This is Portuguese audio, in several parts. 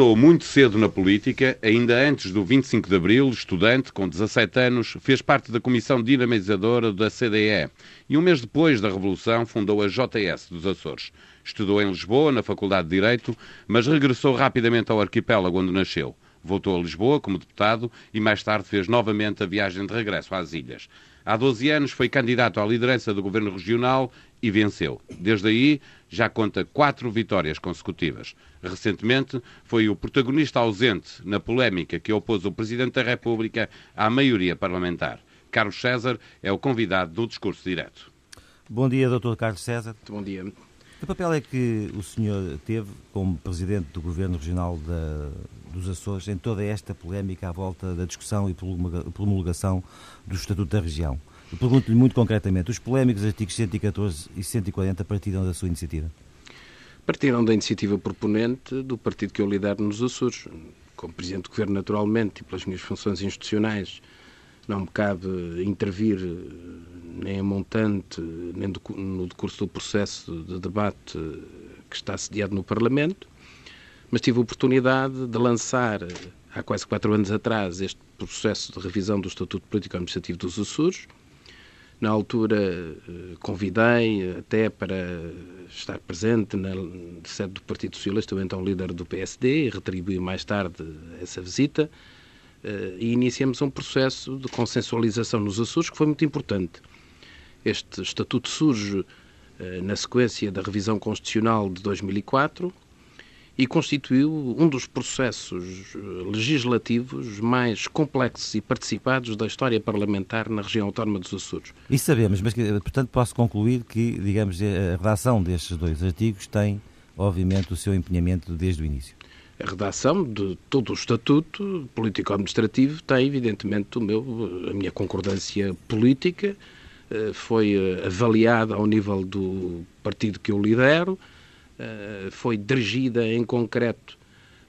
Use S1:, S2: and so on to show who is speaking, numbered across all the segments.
S1: Começou muito cedo na política, ainda antes do 25 de Abril, estudante, com 17 anos, fez parte da comissão dinamizadora da CDE e um mês depois da Revolução fundou a JS dos Açores. Estudou em Lisboa, na Faculdade de Direito, mas regressou rapidamente ao arquipélago onde nasceu. Voltou a Lisboa como deputado e mais tarde fez novamente a viagem de regresso às ilhas. Há 12 anos foi candidato à liderança do governo regional e venceu. Desde aí já conta quatro vitórias consecutivas. Recentemente foi o protagonista ausente na polémica que opôs o Presidente da República à maioria parlamentar. Carlos César é o convidado do discurso direto.
S2: Bom dia, Dr. Carlos César.
S3: Muito bom dia.
S2: Que papel é que o senhor teve como Presidente do Governo Regional da, dos Açores em toda esta polémica à volta da discussão e promulgação do Estatuto da Região? Pergunto-lhe muito concretamente, os polémicos artigos 114 e 140 partiram da sua iniciativa?
S3: Partiram da iniciativa proponente do partido que eu lidero nos Açores. Como Presidente do Governo, naturalmente, e pelas minhas funções institucionais, não me cabe intervir nem a montante, nem no decurso do processo de debate que está sediado no Parlamento, mas tive a oportunidade de lançar, há quase quatro anos atrás, este processo de revisão do Estatuto Político Administrativo dos Açores, na altura eh, convidei até para estar presente na sede do Partido Socialista, o então líder do PSD, e retribuí mais tarde essa visita. Eh, e iniciamos um processo de consensualização nos Açores que foi muito importante. Este estatuto surge eh, na sequência da revisão constitucional de 2004 e constituiu um dos processos eh, legislativos mais complexos e participados da história parlamentar na região autónoma dos Açores.
S2: Isso sabemos, mas portanto posso concluir que, digamos, a redação destes dois artigos tem, obviamente, o seu empenhamento desde o início.
S3: A redação de todo o estatuto político-administrativo tem, evidentemente, o meu, a minha concordância política, eh, foi eh, avaliada ao nível do partido que eu lidero, eh, foi dirigida em concreto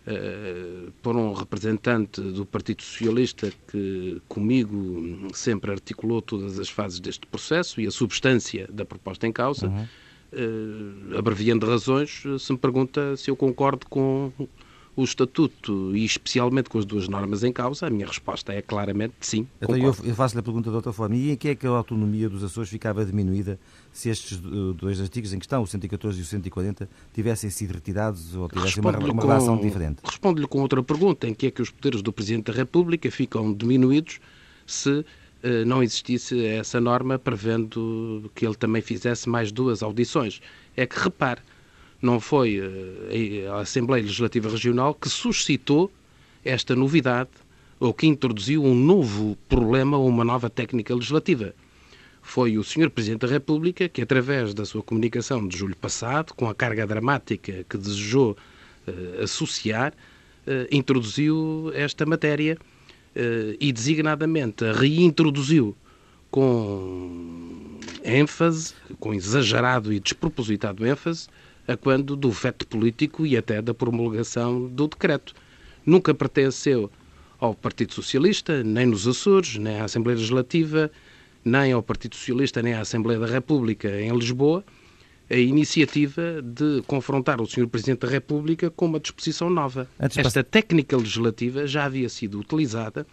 S3: eh, por um representante do Partido Socialista que comigo sempre articulou todas as fases deste processo e a substância da proposta em causa. Uhum. Uh, abreviando razões, se me pergunta se eu concordo com o Estatuto e especialmente com as duas normas em causa, a minha resposta é claramente sim.
S2: Então eu, eu faço-lhe a pergunta de outra forma. E em que é que a autonomia dos Açores ficava diminuída se estes dois artigos em questão, o 114 e o 140, tivessem sido retirados ou tivessem uma, uma relação diferente?
S3: Respondo-lhe com outra pergunta. Em que é que os poderes do Presidente da República ficam diminuídos se eh, não existisse essa norma prevendo que ele também fizesse mais duas audições? É que, repare, não foi eh, a Assembleia Legislativa Regional que suscitou esta novidade ou que introduziu um novo problema ou uma nova técnica legislativa. Foi o Sr. Presidente da República que, através da sua comunicação de julho passado, com a carga dramática que desejou uh, associar, uh, introduziu esta matéria e, designadamente, reintroduziu com ênfase, com exagerado e despropositado ênfase, a quando do veto político e até da promulgação do decreto. Nunca pertenceu ao Partido Socialista, nem nos Açores, nem à Assembleia Legislativa, nem ao Partido Socialista, nem à Assembleia da República em Lisboa, a iniciativa de confrontar o Sr. Presidente da República com uma disposição nova. Esta técnica legislativa já havia sido utilizada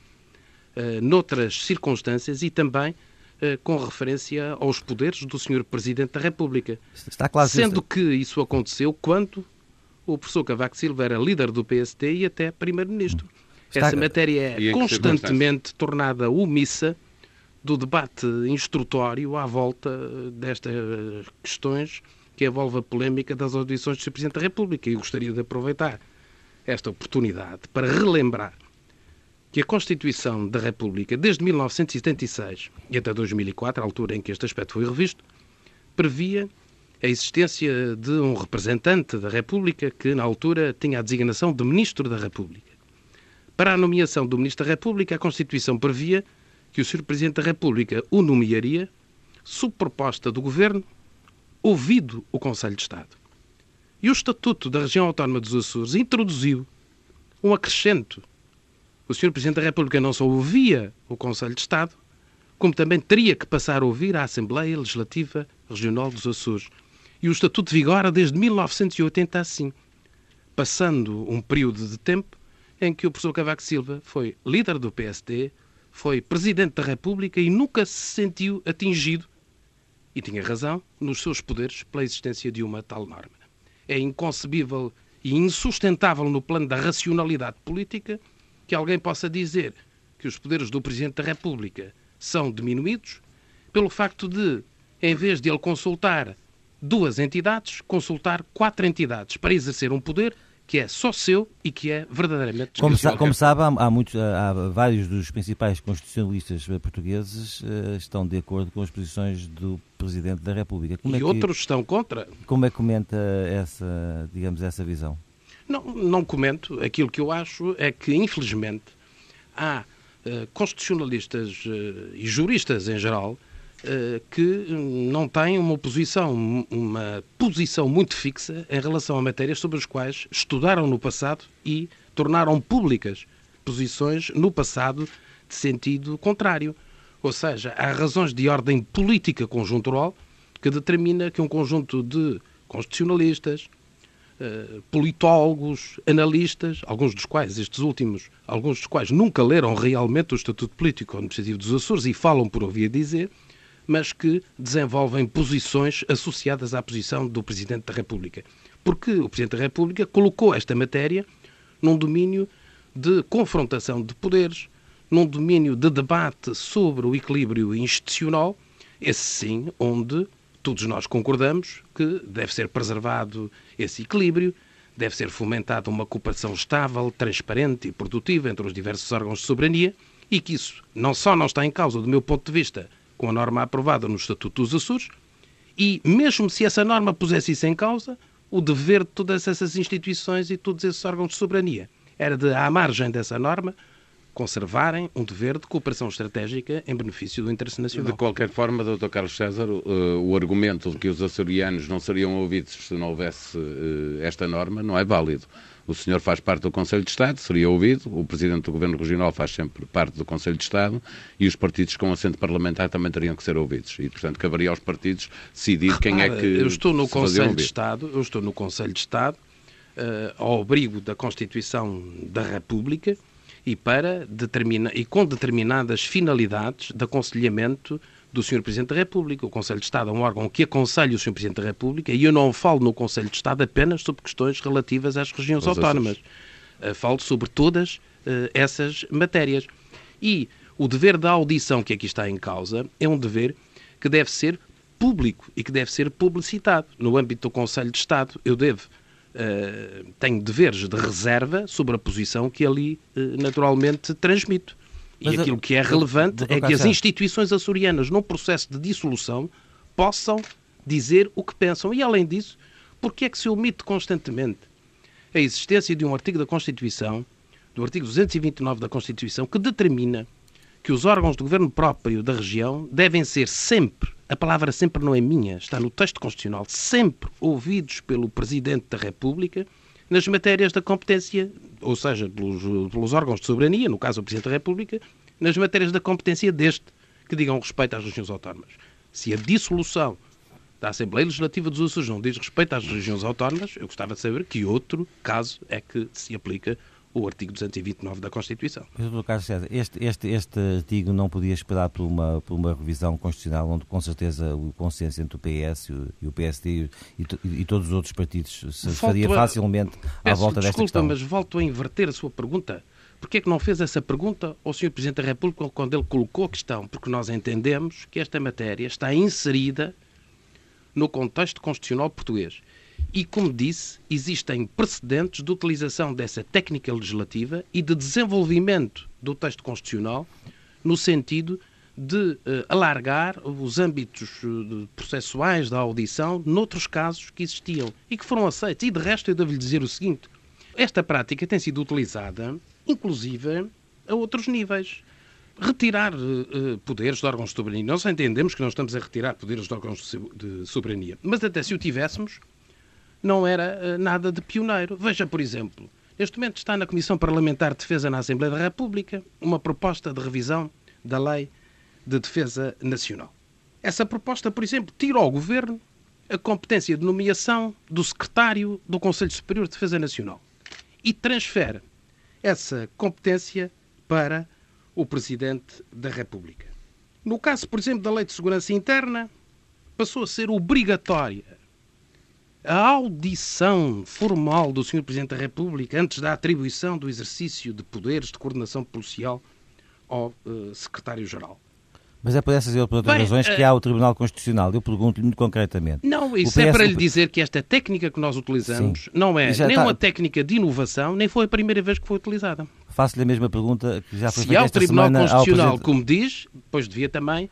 S3: uh, noutras circunstâncias e também com referência aos poderes do Sr. Presidente da República. Está claro Sendo que isso aconteceu quando o professor Cavaco Silva era líder do PSD e até Primeiro-Ministro. Essa matéria é constantemente tornada omissa do debate instrutório à volta destas questões que envolve a polémica das audições do Sr. Presidente da República. E gostaria de aproveitar esta oportunidade para relembrar que a Constituição da República, desde 1976 e até 2004, a altura em que este aspecto foi revisto, previa a existência de um representante da República que, na altura, tinha a designação de Ministro da República. Para a nomeação do Ministro da República, a Constituição previa que o Sr. Presidente da República o nomearia sob proposta do Governo, ouvido o Conselho de Estado. E o Estatuto da Região Autónoma dos Açores introduziu um acrescento o Sr. Presidente da República não só ouvia o Conselho de Estado, como também teria que passar a ouvir a Assembleia Legislativa Regional dos Açores. E o Estatuto vigora desde 1980 assim. passando um período de tempo em que o professor Cavaco Silva foi líder do PSD, foi presidente da República e nunca se sentiu atingido, e tinha razão, nos seus poderes pela existência de uma tal norma. É inconcebível e insustentável no plano da racionalidade política que alguém possa dizer que os poderes do Presidente da República são diminuídos pelo facto de, em vez de ele consultar duas entidades, consultar quatro entidades para exercer um poder que é só seu e que é verdadeiramente
S2: como, sa como sabe, há, há, muitos, há, vários dos principais constitucionalistas portugueses uh, estão de acordo com as posições do Presidente da República.
S3: Como e é que, outros estão contra.
S2: Como é que comenta essa, digamos, essa visão?
S3: Não, não comento. Aquilo que eu acho é que, infelizmente, há uh, constitucionalistas uh, e juristas em geral eh, que não têm uma posição, uma posição muito fixa em relação a matérias sobre as quais estudaram no passado e tornaram públicas posições no passado de sentido contrário. Ou seja, há razões de ordem política conjuntural que determina que um conjunto de constitucionalistas, eh, politólogos, analistas, alguns dos quais, estes últimos, alguns dos quais nunca leram realmente o Estatuto Político Administrativo dos Açores e falam por ouvir dizer, mas que desenvolvem posições associadas à posição do Presidente da República. Porque o Presidente da República colocou esta matéria num domínio de confrontação de poderes, num domínio de debate sobre o equilíbrio institucional, esse sim, onde todos nós concordamos que deve ser preservado esse equilíbrio, deve ser fomentada uma cooperação estável, transparente e produtiva entre os diversos órgãos de soberania e que isso não só não está em causa, do meu ponto de vista, com a norma aprovada no Estatuto dos Açores, e mesmo se essa norma pusesse isso em causa, o dever de todas essas instituições e todos esses órgãos de soberania. Era de, à margem dessa norma, conservarem um dever de cooperação estratégica em benefício do interesse nacional.
S1: De qualquer forma, Dr. Carlos César, o, o argumento de que os açorianos não seriam ouvidos se não houvesse uh, esta norma não é válido. O senhor faz parte do Conselho de Estado, seria ouvido, o Presidente do Governo Regional faz sempre parte do Conselho de Estado e os partidos com assento parlamentar também teriam que ser ouvidos. E, portanto, caberia aos partidos decidir Repara, quem é que.
S3: Eu estou no Conselho de Estado, eu estou no Conselho de Estado, uh, ao abrigo da Constituição da República e, para determina, e com determinadas finalidades de aconselhamento do Sr. Presidente da República. O Conselho de Estado é um órgão que aconselha o Sr. Presidente da República e eu não falo no Conselho de Estado apenas sobre questões relativas às regiões Os autónomas. Uh, falo sobre todas uh, essas matérias. E o dever da audição que aqui está em causa é um dever que deve ser público e que deve ser publicitado. No âmbito do Conselho de Estado, eu devo Uh, tenho deveres de reserva sobre a posição que ali uh, naturalmente transmito. E Mas, aquilo que é relevante é que as instituições açorianas, num processo de dissolução, possam dizer o que pensam. E, além disso, porque é que se omite constantemente a existência de um artigo da Constituição, do artigo 229 da Constituição, que determina que os órgãos do governo próprio da região devem ser sempre, a palavra sempre não é minha, está no texto constitucional, sempre ouvidos pelo Presidente da República nas matérias da competência, ou seja, pelos, pelos órgãos de soberania, no caso o Presidente da República, nas matérias da competência deste, que digam respeito às regiões autónomas. Se a dissolução da Assembleia Legislativa dos Açores não diz respeito às regiões autónomas, eu gostava de saber que outro caso é que se aplica o artigo 229 da Constituição.
S2: Mas, Carlos César, este, este, este artigo não podia esperar por uma, por uma revisão constitucional onde, com certeza, o consenso entre o PS e o PSD e, e, e todos os outros partidos se faria facilmente à volta desta
S3: desculpa,
S2: questão.
S3: mas volto a inverter a sua pergunta. Porquê é que não fez essa pergunta ao Sr. Presidente da República quando ele colocou a questão? Porque nós entendemos que esta matéria está inserida no contexto constitucional português. E, como disse, existem precedentes de utilização dessa técnica legislativa e de desenvolvimento do texto constitucional no sentido de uh, alargar os âmbitos uh, processuais da audição noutros casos que existiam e que foram aceitos. E, de resto, eu devo-lhe dizer o seguinte: esta prática tem sido utilizada, inclusive, a outros níveis. Retirar uh, poderes de órgãos de soberania. Nós entendemos que não estamos a retirar poderes de órgãos de soberania, mas até se o tivéssemos, não era uh, nada de pioneiro. Veja, por exemplo, neste momento está na Comissão Parlamentar de Defesa na Assembleia da República uma proposta de revisão da Lei de Defesa Nacional. Essa proposta, por exemplo, tira ao Governo a competência de nomeação do secretário do Conselho Superior de Defesa Nacional. e transfere essa competência para o Presidente da República. No caso, por exemplo, da Lei de Segurança Interna, passou a ser obrigatória a audição formal do Sr. Presidente da República antes da atribuição do exercício de poderes de coordenação policial ao uh, Secretário-Geral.
S2: Mas é por essas e outras Bem, razões que há o Tribunal Constitucional. Eu pergunto-lhe muito concretamente.
S3: Não, isso PS... é para lhe dizer que esta técnica que nós utilizamos Sim. não é nem está... uma técnica de inovação, nem foi a primeira vez que foi utilizada.
S2: Faço-lhe a mesma pergunta que já foi
S3: Se
S2: feita
S3: esta semana. Se
S2: ao
S3: Tribunal Constitucional, como diz, pois devia também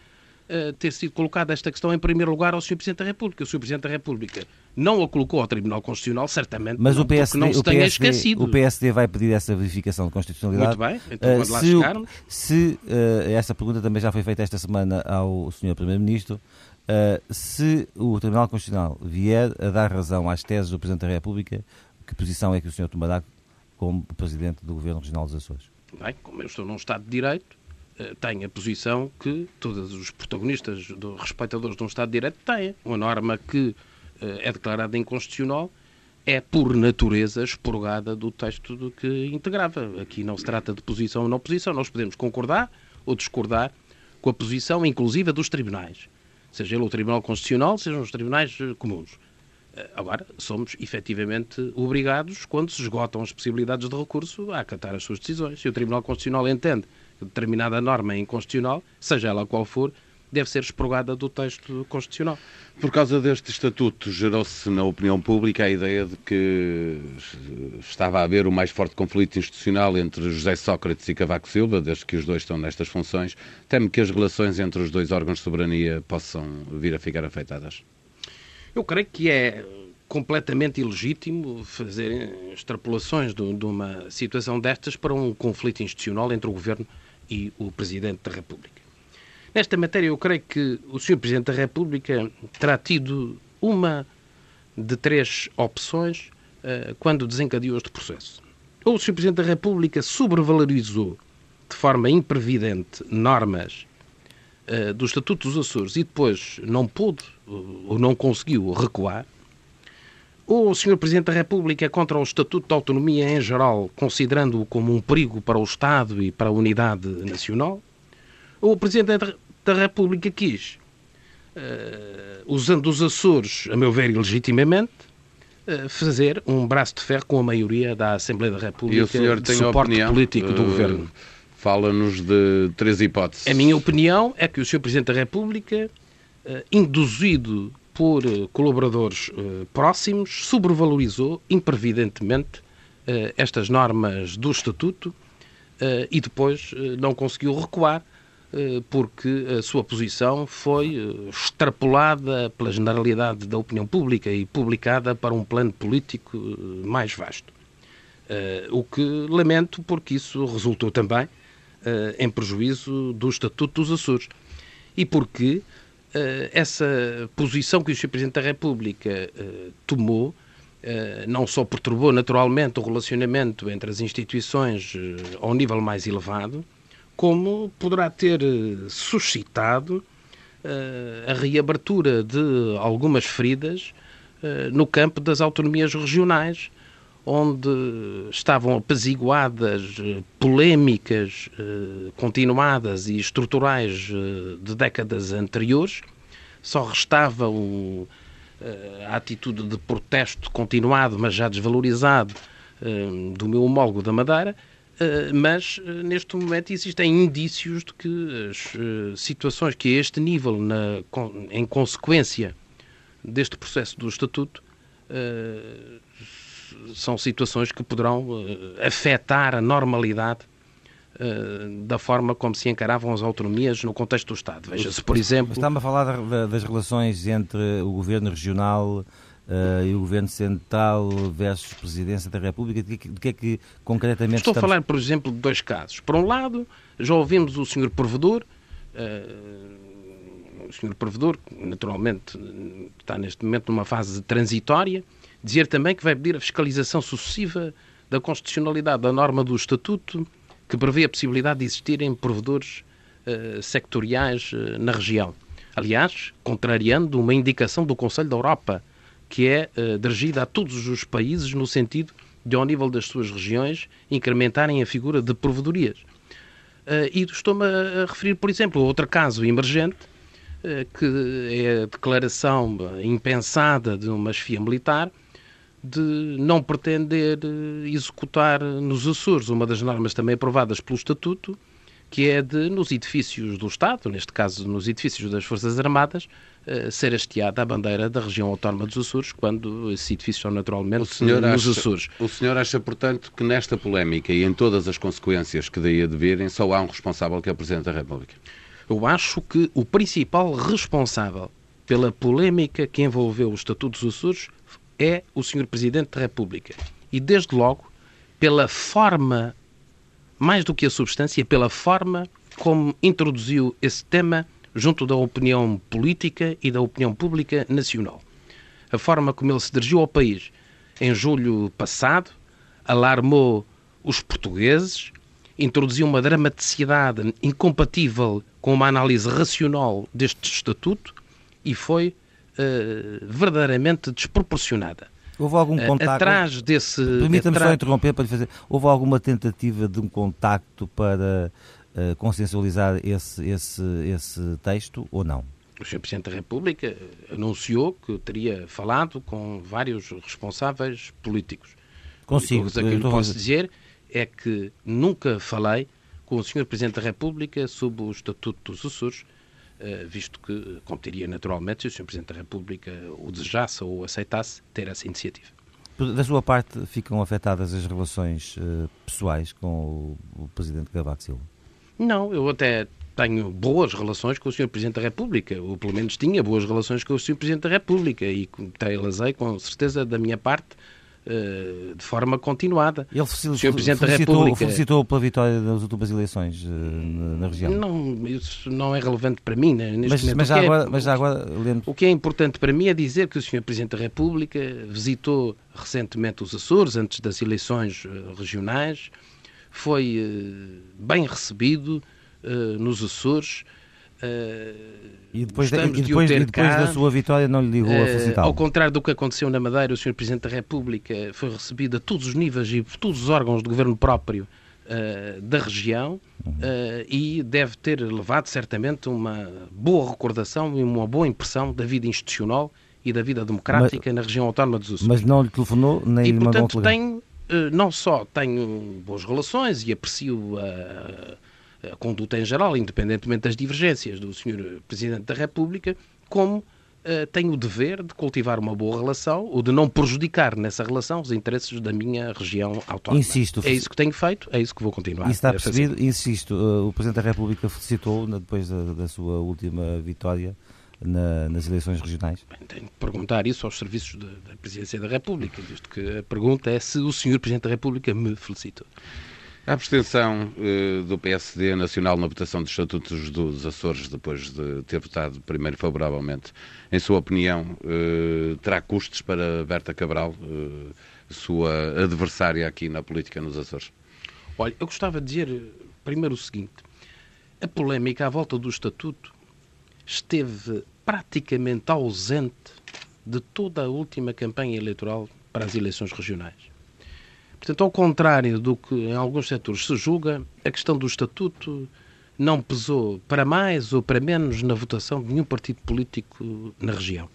S3: uh, ter sido colocada esta questão em primeiro lugar ao Sr. Presidente da República. O Sr. Presidente da República não a colocou ao Tribunal Constitucional, certamente
S2: Mas
S3: não,
S2: o PSD,
S3: não se
S2: o
S3: tenha
S2: PSD,
S3: esquecido.
S2: O PSD vai pedir essa verificação de constitucionalidade.
S3: Muito bem, então quando uh, lá se, chegarmos...
S2: Se uh, essa pergunta também já foi feita esta semana ao Sr. Primeiro-Ministro, se o Tribunal Constitucional vier a dar razão às teses do Presidente da República, que posição é que o Sr. tomará como Presidente do Governo Regional dos Açores?
S3: Bem, como eu estou num Estado de Direito, eh, tem a posição que todos os protagonistas, do, respeitadores de um Estado de Direito, têm. Uma norma que eh, é declarada inconstitucional é, por natureza, expurgada do texto do que integrava. Aqui não se trata de posição ou não posição. Nós podemos concordar ou discordar com a posição inclusiva dos tribunais. Seja ele o Tribunal Constitucional, sejam os tribunais eh, comuns. Eh, agora, somos efetivamente obrigados, quando se esgotam as possibilidades de recurso, a acatar as suas decisões. Se o Tribunal Constitucional entende determinada norma é inconstitucional, seja ela qual for, deve ser expurgada do texto constitucional.
S1: Por causa deste estatuto, gerou-se na opinião pública a ideia de que estava a haver o mais forte conflito institucional entre José Sócrates e Cavaco Silva, desde que os dois estão nestas funções. Teme que as relações entre os dois órgãos de soberania possam vir a ficar afetadas?
S3: Eu creio que é completamente ilegítimo fazer extrapolações de, de, uma situação destas para um conflito institucional entre o Governo e o Presidente da República. Nesta matéria, eu creio que o Sr. Presidente da República terá tido uma de três opções uh, quando desencadeou este processo. Ou o Sr. Presidente da República sobrevalorizou de forma imprevidente normas uh, do Estatuto dos Açores e depois não pôde ou não conseguiu recuar, o Sr. Presidente da República é contra o Estatuto de Autonomia em geral, considerando-o como um perigo para o Estado e para a unidade nacional, ou o Presidente da República quis, uh, usando os Açores, a meu ver, ilegitimamente, uh, fazer um braço de ferro com a maioria da Assembleia da República
S1: e o senhor
S3: de suporte
S1: opinião,
S3: político do
S1: uh,
S3: Governo.
S1: Fala-nos de três hipóteses.
S3: A minha opinião é que o Sr. Presidente da República, induzido por eh, colaboradores eh, próximos, sobrevalorizou imprevidentemente eh, estas normas do Estatuto e depois não conseguiu recuar porque a sua posição foi extrapolada pela generalidade da opinião pública e publicada para um plano político mais vasto. O que lamento porque isso resultou também em prejuízo do Estatuto dos Açores e porque essa posição que o Sr. Presidente da República eh, tomou eh, não só perturbou naturalmente o relacionamento entre as instituições ao nível mais elevado, como poderá ter suscitado a reabertura de algumas feridas no campo das autonomias regionais, onde estavam apaziguadas polémicas eh, continuadas e estruturais eh, de décadas anteriores, só restava o, eh, a atitude de protesto continuado, mas já desvalorizado, do meu homólogo da Madeira, mas neste momento existem indícios de que as situações que a este nível, na, em consequência deste processo do Estatuto, são situações que poderão uh, afetar a normalidade uh, da forma como se encaravam as autonomias no contexto do Estado. Veja-se, por exemplo.
S2: Está-me a falar das relações entre o governo regional. Uh, e o Governo Central versus Presidência da República, de que, de que é que concretamente
S3: Estou
S2: estamos...
S3: a falar, por exemplo, de dois casos. Por um lado, já ouvimos o Sr. Provedor, uh, o Sr. Provedor, naturalmente está neste momento numa fase transitória, Dizer também que vai pedir a fiscalização sucessiva da constitucionalidade da norma do Estatuto que prevê a possibilidade de existirem provedores uh, sectoriais uh, na região. Aliás, contrariando uma indicação do Conselho da Europa, que é uh, dirigida a todos os países no sentido de, ao nível das suas regiões, incrementarem a figura de provedorias. E estou-me a referir, por exemplo, a outro caso emergente, que é a declaração impensada de uma chefia militar de não pretender executar nos Açores uma das normas também aprovadas pelo Estatuto, que é de, nos edifícios do Estado, neste caso nos edifícios das Forças Armadas, uh, ser hasteada a bandeira da região autónoma dos Açores, quando esses edifícios são naturalmente nos
S1: acha,
S3: Açores.
S1: O senhor acha, portanto, que nesta polémica e em todas as consequências que daí advirem, só há um responsável que é o Presidente da República?
S3: Eu acho que o principal responsável pela polémica que envolveu o Estatuto dos Açores é o Sr. Presidente da República. E, desde logo, pela forma mais do que a substância, pela forma como introduziu esse tema junto da opinião política e da opinião pública nacional. A forma como ele se dirigiu ao país em julho passado alarmou os portugueses, introduziu uma dramaticidade incompatível com uma análise racional deste estatuto e foi uh, verdadeiramente desproporcionada.
S2: Houve algum
S3: Eh,
S2: contacto?
S3: Atrás desse.
S2: Permita-me só interromper para lhe fazer. Houve alguma tentativa de um contacto para uh, consensualizar esse, esse, esse texto ou não?
S3: O Sr. Presidente da República anunciou que teria falado com vários responsáveis políticos.
S2: Consigo.
S3: O que eu posso dizer é que nunca falei com o Sr. Presidente da República sobre o Estatuto dos Açores, eh, visto que competiria naturalmente, se o Sr. Presidente da República o desejasse ou aceitasse, ter essa iniciativa.
S2: Da sua parte, ficam afetadas as relações uh, pessoais com o, o Presidente Cavaco Silva?
S3: Não, eu até tenho boas relações com o Sr. Presidente da República, ou pelo menos tinha boas relações com o Sr. Presidente da República, e tê-las com certeza da minha parte de forma continuada.
S2: Ele felicitou, Presidente da República felicitou pela vitória das últimas eleições na, na, região.
S3: Não, isso não é relevante para mim. Né? Neste
S2: mas,
S3: momento,
S2: mas, já é, agora, mas já agora.
S3: O que é importante para mim é dizer que o Sr. Presidente da República visitou recentemente os Açores, antes das eleições regionais, foi bem recebido nos Açores.
S2: Uh, e depois, de, e depois, de e depois da sua vitória não lhe ligou uh, a felicitar?
S3: Ao contrário do que aconteceu na Madeira, o Sr. Presidente da República foi recebido a todos os níveis e por todos os órgãos de governo próprio uh, da região e deve ter levado certamente uma boa recordação e uma boa impressão da vida institucional e da vida democrática mas, na região autónoma dos Açores.
S2: Mas não lhe telefonou nem
S3: e,
S2: lhe
S3: mandou
S2: portanto,
S3: um tenho, não só tenho boas relações e aprecio a a conduta em geral, independentemente das divergências do Sr. Presidente da República, como uh, tenho o dever de cultivar uma boa relação ou de não prejudicar nessa relação os interesses da minha região autónoma.
S2: Insisto.
S3: É isso que tenho feito, é isso que vou continuar.
S2: Isso está percebido, fazer. insisto, uh, o Presidente da República felicitou depois da, da sua última vitória na, nas eleições regionais?
S3: Bem, tenho que perguntar isso aos serviços de, da Presidência da República, visto que a pergunta é se o Sr. Presidente da República me felicitou.
S1: A abstenção uh, do PSD Nacional na votação dos Estatutos dos Açores, depois de ter votado primeiro favoravelmente, em sua opinião, uh, terá custos para Berta Cabral, uh, sua adversária aqui na política nos Açores?
S3: Olha, eu gostava de dizer primeiro o seguinte: a polémica à volta do Estatuto esteve praticamente ausente de toda a última campanha eleitoral para as eleições regionais. Portanto, ao contrário do que em alguns setores se julga, a questão do estatuto não pesou para mais ou para menos na votação de nenhum partido político na região.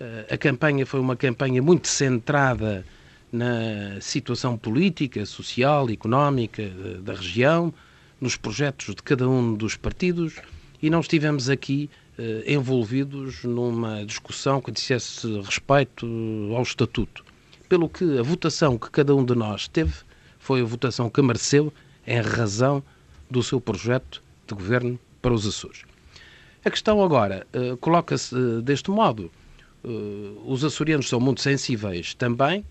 S3: Eh, a campanha foi uma campanha muito centrada na situação política, social, económica da região, nos projetos de cada um dos partidos e não estivemos aqui eh, envolvidos numa discussão que dissesse respeito ao estatuto pelo que a votação que cada um de nós teve foi a votação que mereceu em razão do seu projeto de governo para os Açores. A questão agora uh, coloca-se uh, deste modo. Uh, os açorianos são muito sensíveis também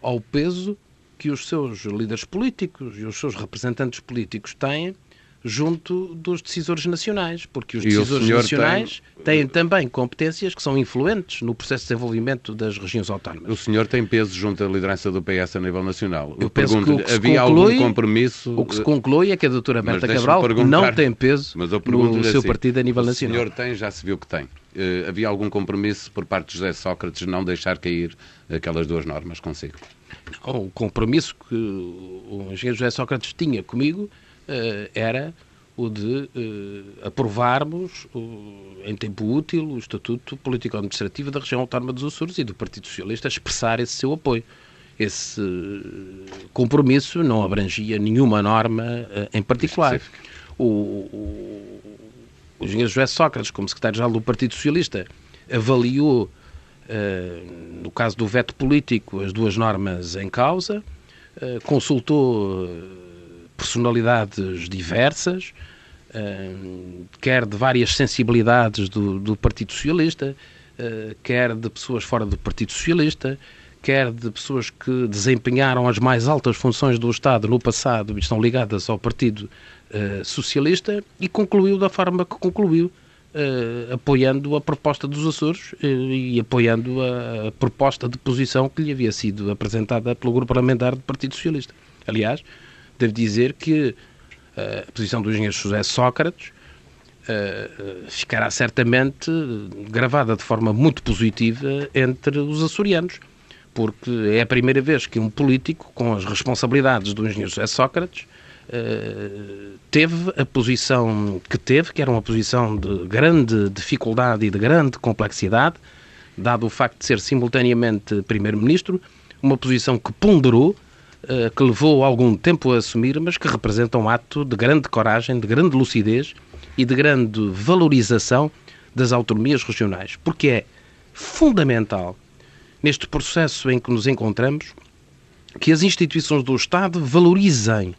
S3: ao peso que os seus líderes políticos e os seus representantes políticos têm junto dos decisores nacionais, porque os decisores nacionais tem... têm também competências que são influentes no processo de desenvolvimento das regiões autónomas.
S1: O senhor tem peso junto à liderança do PS a nível nacional.
S3: Eu, Eu penso que o que havia conclui, algum compromisso... O que se conclui é que a doutora Berta Cabral não tem peso no seu assim, partido a nível nacional.
S1: O senhor tem, já se viu que tem. Uh, havia algum compromisso por parte de José Sócrates não deixar cair aquelas duas normas consigo?
S3: Não, o compromisso que o engenheiro José Sócrates tinha comigo era o de uh, aprovarmos uh, em tempo útil o Estatuto Político-Administrativo da Região Autónoma dos Açores e do Partido Socialista expressar esse seu apoio. Esse compromisso não abrangia nenhuma norma em particular. O, o, o engenheiro José Sócrates, como secretário-geral do Partido Socialista, avaliou eh, no caso do veto político, as duas normas em causa, eh, consultou eh, personalidades diversas, quer de várias sensibilidades do, do Partido Socialista, quer de pessoas fora do Partido Socialista, quer de pessoas que desempenharam as mais altas funções do Estado no passado e estão ligadas ao Partido Socialista, e concluiu da forma que concluiu, uh, apoiando a proposta dos Açores uh, e apoiando a, a, proposta de posição que lhe havia sido apresentada pelo grupo parlamentar do Partido Socialista. Aliás, devo dizer que uh, a posição do engenheiro José Sócrates ficará certamente gravada de forma muito positiva entre os açorianos, porque é a primeira vez que um político com as responsabilidades do engenheiro José Sócrates eh, teve a posição que teve, que era uma posição de grande dificuldade e de grande complexidade, dado o facto de ser simultaneamente Primeiro-Ministro, uma posição que ponderou, que levou algum tempo a assumir, mas que representa um ato de grande coragem, de grande lucidez e de grande valorização das autonomias regionais, porque é fundamental neste processo em que nos encontramos que as instituições do Estado valorizem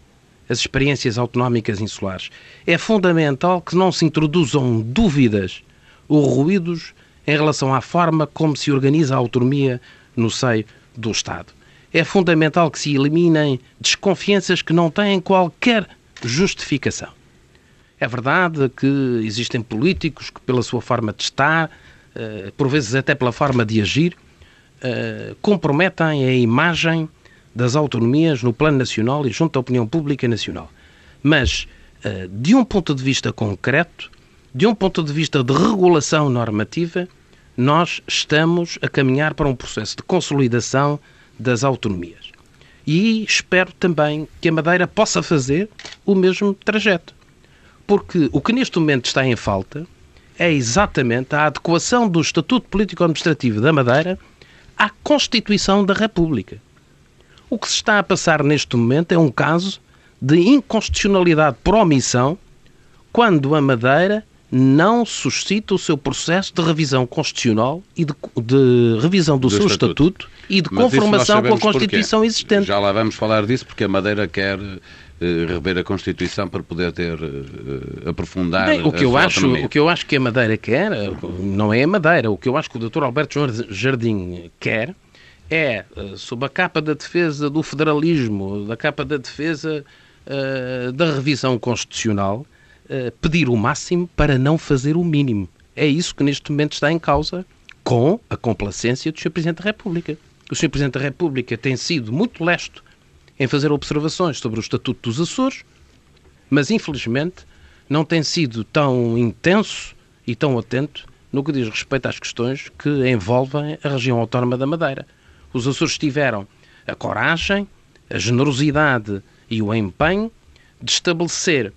S3: as experiências autonómicas insulares. É fundamental que não se introduzam dúvidas ou ruídos em relação à forma como se organiza a autonomia no seio do Estado. É fundamental que se eliminem desconfianças que não têm qualquer justificação. É verdade que existem políticos que, pela sua forma de estar, eh, por vezes até pela forma de agir, eh, comprometem a imagem das autonomias no plano nacional e junto à opinião pública nacional. Mas, eh, de um ponto de vista concreto, de um ponto de vista de regulação normativa, nós estamos a caminhar para um processo de consolidação das autonomias. E espero também que a Madeira possa fazer o mesmo trajeto. Porque o que neste momento está em falta é exatamente a adequação do Estatuto Político-Administrativo da Madeira à Constituição da República. O que se está a passar neste momento é um caso de inconstitucionalidade por omissão quando a Madeira não suscita o seu processo de revisão constitucional e de, de revisão do, do seu estatuto. estatuto. e de Mas conformação com a Constituição porquê. existente.
S1: Já lá vamos falar disso porque a Madeira quer uh, rever a Constituição para poder ter uh, aprofundar Bem,
S3: o que eu acho autonomia. O que eu acho que a Madeira quer não é a Madeira. O que eu acho que o Dr. Alberto Jardim quer é, eh, sob a capa da defesa do federalismo, da capa da defesa uh, da revisão constitucional, uh, pedir o máximo para não fazer o mínimo. É isso que neste momento está em causa com a complacência do Sr. Presidente da República. O Sr. Presidente da República tem sido muito lesto em fazer observações sobre o Estatuto dos Açores, mas infelizmente não tem sido tão intenso e tão atento no que diz respeito às questões que envolvem a região autónoma da Madeira os Açores tiveram a coragem, a generosidade e o empenho de estabelecer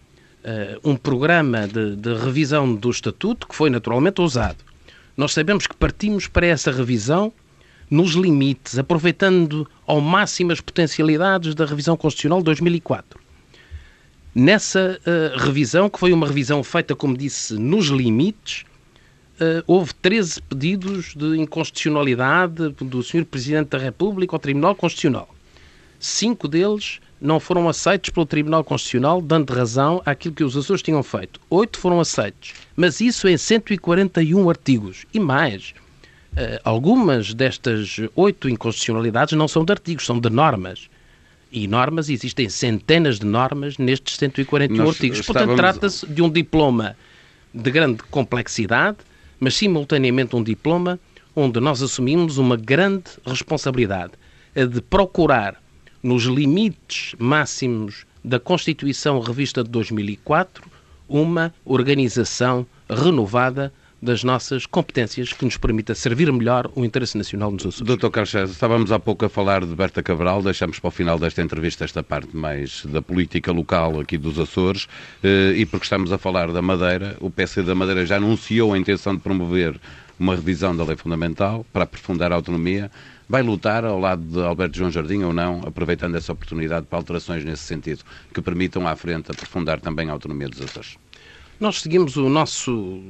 S3: um programa de, de, revisão do Estatuto que foi naturalmente ousado. Nós sabemos que partimos para essa revisão nos limites, aproveitando ao máximo as potencialidades da revisão constitucional de 2004. Nessa uh, revisão, que foi uma revisão feita, como disse, nos limites, uh, houve 13 pedidos de inconstitucionalidade do Sr. Presidente da República ao Tribunal Constitucional. Cinco deles não foram aceitos pelo Tribunal Constitucional, dando razão àquilo que os Açores tinham feito. Oito foram aceitos, mas isso em 141 artigos. E mais, uh, algumas destas oito inconstitucionalidades não são de artigos, são de normas. E normas, existem centenas de normas nestes 141 Nós artigos. Estávamos... Portanto, trata-se de um diploma de grande complexidade, mas simultaneamente um diploma onde nós assumimos uma grande responsabilidade, a de procurar, nos limites máximos da Constituição Revista de 2004, uma organização renovada das nossas competências que nos permita servir melhor o interesse nacional nos Açores.
S1: Doutor Carlos estávamos há pouco a falar de Berta Cabral, deixamos para o final desta entrevista esta parte mais da política local aqui dos Açores eh, e porque estamos a falar da Madeira, o PC da Madeira já anunciou a intenção de promover uma revisão da lei fundamental para aprofundar a autonomia. Vai lutar ao lado de Alberto João Jardim ou não, aproveitando essa oportunidade para alterações nesse sentido, que permitam à frente aprofundar também a autonomia dos Açores?
S3: Nós seguimos o nosso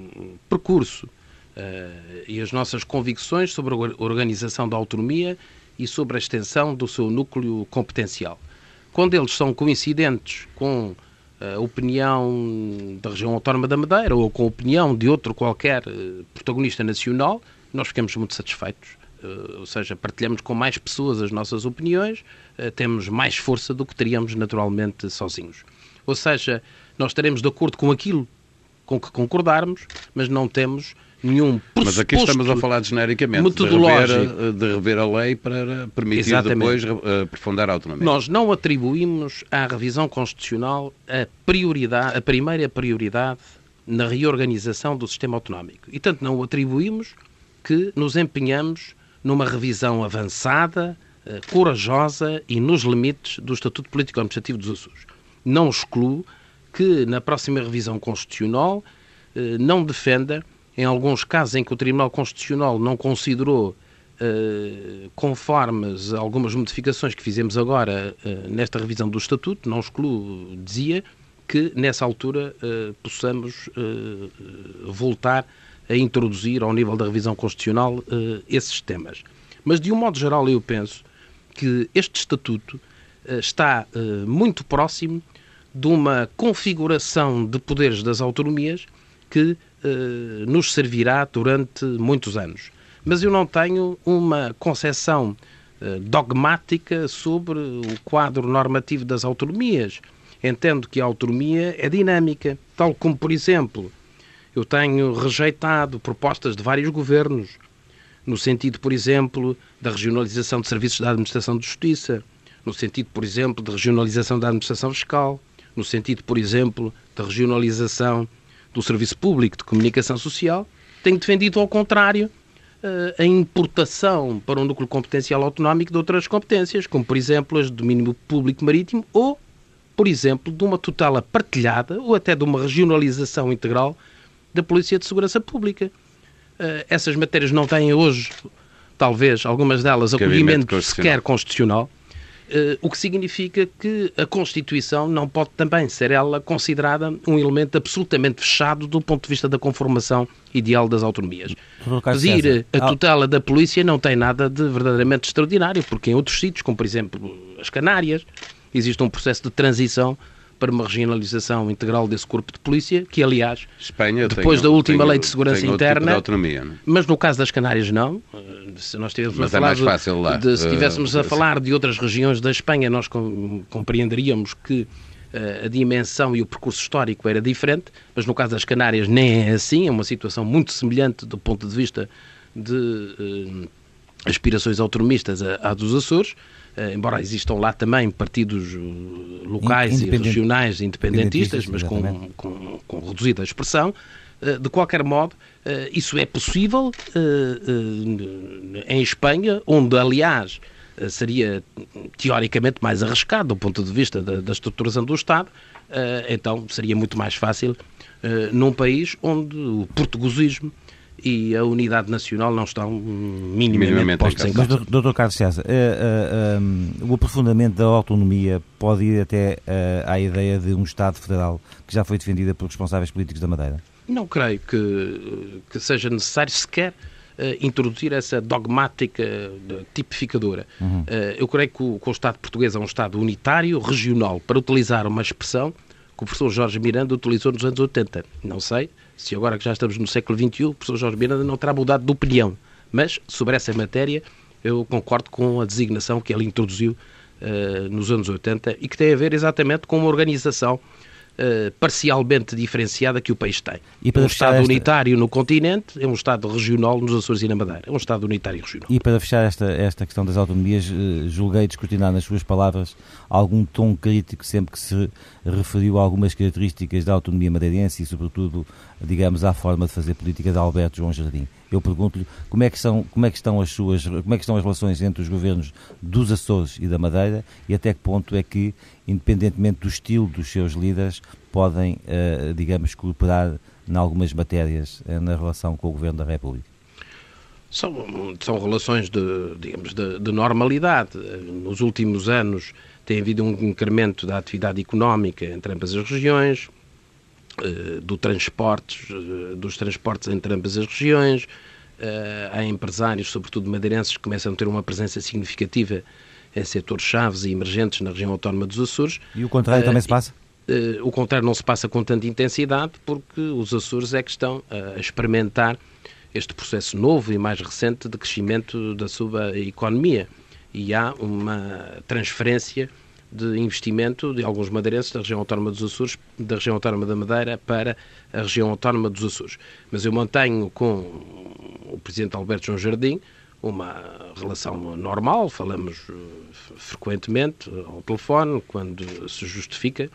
S3: percurso uh, e as nossas convicções sobre a organização da autonomia e sobre a extensão do seu núcleo competencial. Quando eles são coincidentes com a opinião da região autónoma da Madeira ou com a opinião de outro qualquer uh, protagonista nacional, nós ficamos muito satisfeitos. Uh, ou seja, partilhamos com mais pessoas as nossas opiniões, temos mais força do que teríamos naturalmente sozinhos. Ou seja, nós estaremos de acordo com aquilo com que concordarmos, mas não temos nenhum
S1: Mas aqui estamos a falar genericamente metodológico. De, rever, de rever a lei para permitir Exatamente. depois eh, aprofundar a autonomia.
S3: Nós não atribuímos à revisão constitucional a prioridade, a primeira prioridade na reorganização do sistema autonómico. E tanto não o atribuímos que nos empenhamos numa revisão avançada, eh, corajosa e nos limites do Estatuto Político Administrativo dos Açores. Não excluo que na próxima revisão constitucional eh, não defenda, em alguns casos em que o Tribunal Constitucional não considerou eh, conformes algumas modificações que fizemos agora nesta revisão do Estatuto, não excluo, dizia, que nessa altura possamos voltar a introduzir ao nível da revisão constitucional esses temas. Mas, de um modo geral, eu penso que este Estatuto está muito próximo de uma configuração de poderes das autonomias que eh, nos servirá durante muitos anos. Mas eu não tenho uma concepção eh, dogmática sobre o quadro normativo das autonomias. Entendo que a autonomia é dinâmica, tal como, por exemplo, eu tenho rejeitado propostas de vários governos, no sentido, por exemplo, da regionalização de serviços da administração de justiça, no sentido, por exemplo, de regionalização da administração fiscal, no sentido, por exemplo, da regionalização do serviço público de comunicação social, tenho defendido, ao contrário, eh, a importação para um núcleo competencial autonómico de outras competências, como, por exemplo, as de domínio público marítimo ou, por exemplo, de uma tutela partilhada ou até de uma regionalização integral da Polícia de Segurança Pública. Eh, essas matérias não têm hoje, talvez, algumas delas, acolhimento sequer constitucional Uh, o que significa que a Constituição não pode também ser ela considerada um elemento absolutamente fechado do ponto de vista da conformação ideal das autonomias. Pedir a tutela da polícia não tem nada de verdadeiramente extraordinário, porque em outros sítios, como por exemplo as Canárias, existe um processo de transição para uma regionalização integral desse corpo de polícia, que aliás,
S1: Espanha
S3: depois
S1: tem,
S3: da última lei de segurança interna,
S1: tipo de
S3: mas no caso das Canárias não. Se nós estivéssemos a é falar de, de, se estivéssemos uh, a falar de outras regiões da Espanha, nós com, compreenderíamos que uh, a dimensão e o percurso histórico era diferente, mas no caso das Canárias nem é assim, é uma situação muito semelhante do ponto de vista de uh, aspirações autonomistas à, à dos Açores. Eh, embora existam lá também partidos eh, locais e regionais independentistas, mas com, com, com, reduzida expressão, eh, de qualquer modo, isso é possível em Espanha, onde, aliás, seria teoricamente mais arriscado do ponto de vista da, da estruturação do Estado, então seria muito mais fácil num país onde o portuguesismo e a unidade nacional não estão minimamente, minimamente postos em causa.
S2: Mas, Dr. Carlos César, uh, uh, um, o aprofundamento da autonomia pode ir até uh, à ideia de um Estado federal que já foi defendida pelos responsáveis políticos da Madeira?
S3: Não creio que, que seja necessário sequer introduzir essa dogmática tipificadora. Uhum. eu creio que o, que o Estado português é um Estado unitário, regional, para utilizar uma expressão que o professor Jorge Miranda utilizou nos anos 80. Não sei se agora que já estamos no século XXI, o professor Jorge Miranda não terá mudado de opinião. Mas, sobre essa matéria, eu concordo com a designação que ele introduziu uh, nos anos 80 e que tem a ver exatamente com uma organização uh, parcialmente diferenciada que o país tem. E para um Estado esta... unitário no continente, é um Estado regional nos Açores e na Madeira. É um Estado unitário regional.
S2: E para fechar esta, esta questão das autonomias, uh, julguei descortinar nas suas palavras algum tom crítico sempre que se referiu a algumas características da autonomia madeirense e, sobretudo, digamos, à forma de fazer política de Alberto João Jardim. Eu pergunto-lhe como é que são, como é que estão as suas, como é que estão as relações entre os governos dos Açores e da Madeira e até que ponto é que, independentemente do estilo dos seus líderes, podem, uh, digamos, cooperar em algumas matérias uh, na relação com o governo da República.
S3: São, são relações de, digamos, de, de normalidade. Nos últimos anos tem havido um incremento da atividade económica entre ambas as regiões, do transportes, eh, dos transportes entre ambas as regiões. Eh, há empresários, sobretudo madeirenses, que começam a ter uma presença significativa em setores chaves e emergentes na região autónoma dos Açores.
S2: E o contrário também se passa?
S3: O contrário não se passa com tanta intensidade porque os Açores é que estão a experimentar este processo novo e mais recente de crescimento da sua economia. E há uma transferência de investimento de alguns madeirenses da região autónoma dos Açores, da região autónoma da Madeira para a região autónoma dos Açores. Mas eu mantenho com o Presidente Alberto João Jardim uma relação normal, falamos eh, frequentemente ao telefone, quando se justifica.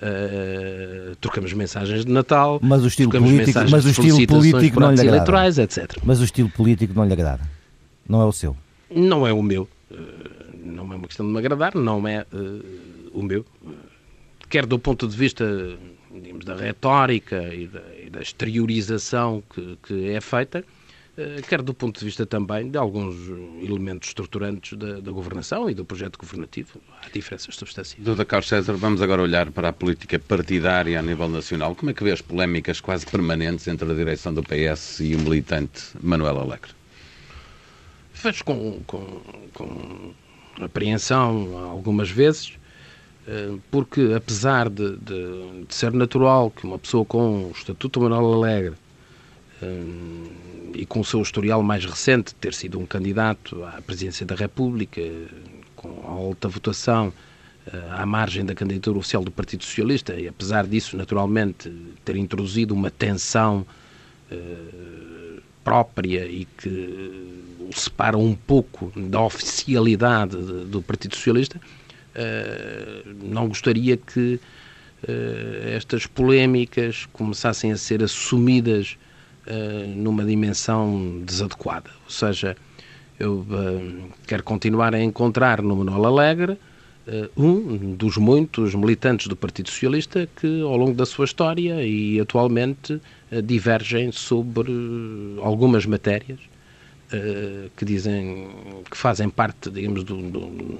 S3: Uh, trocamos mensagens de Natal,
S2: mas o estilo político, mas o estilo político não lhe agrada.
S3: eleitorais, etc.
S2: Mas o estilo político não lhe agrada. Não é o seu.
S3: Não é o meu. Uh, não é uma questão de me agradar, não é uh, o meu. Quer do ponto de vista digamos, da retórica e da, e da exteriorização que, que, é feita, uh, quer do ponto de vista também de alguns elementos estruturantes da, da governação e do projeto governativo. Há diferenças substanciais.
S1: Doutor Carlos César, vamos agora olhar para a política partidária a nível nacional. Como é que vê as polémicas quase permanentes entre a direção do PS e o militante Manuel Alegre?
S3: Vejo com, com, com apreensão algumas vezes, eh, porque apesar de, de, de, ser natural que uma pessoa com o Estatuto Manuel Alegre eh, e com o seu historial mais recente, ter sido um candidato à presidência da República, com alta votação, eh, à margem da candidatura oficial do Partido Socialista, e apesar disso, naturalmente, ter introduzido uma tensão própria e que separa um pouco da oficialidade do Partido Socialista, eh, não gostaria que eh, estas polémicas começassem a ser assumidas eh, numa dimensão desadequada. Ou seja, eu quero continuar a encontrar no Manuel Alegre um dos muitos militantes do Partido Socialista que, ao longo da sua história e atualmente, divergem sobre algumas matérias que dizem que fazem parte, digamos, do, do,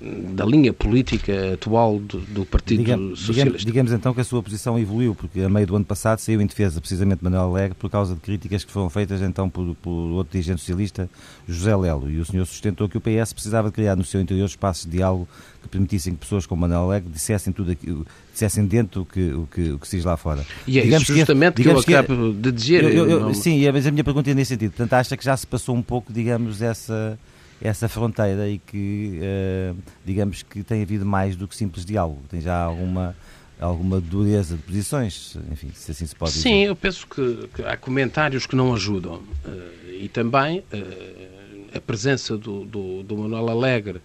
S3: da linha política atual do, do Partido digamos, Socialista.
S2: Digamos, digamos, então que a sua posição evoluiu, porque a meio do ano passado saiu em defesa precisamente de Manuel Alegre por causa de críticas que foram feitas então por, por outro dirigente socialista, José Lelo, e o senhor sustentou que o PS precisava de criar no seu interior espaços de diálogo que permitissem que pessoas como Manuel Alegre dissessem tudo aquilo, dissessem dentro o que, o que, o que se diz lá fora.
S3: E é digamos isso justamente que, que eu acabo que, de dizer. Eu,
S2: eu, eu, sim, mas a minha pergunta é nesse sentido. Portanto, acha que já se passou um pouco, digamos, essa essa fronteira e que, uh, digamos que tem havido mais do que simples diálogo, tem já alguma alguma dureza de posições, enfim, se assim se pode dizer.
S3: Sim, eu penso que, que há comentários que não ajudam uh, e também uh, a presença do, do, do Manuel Alegre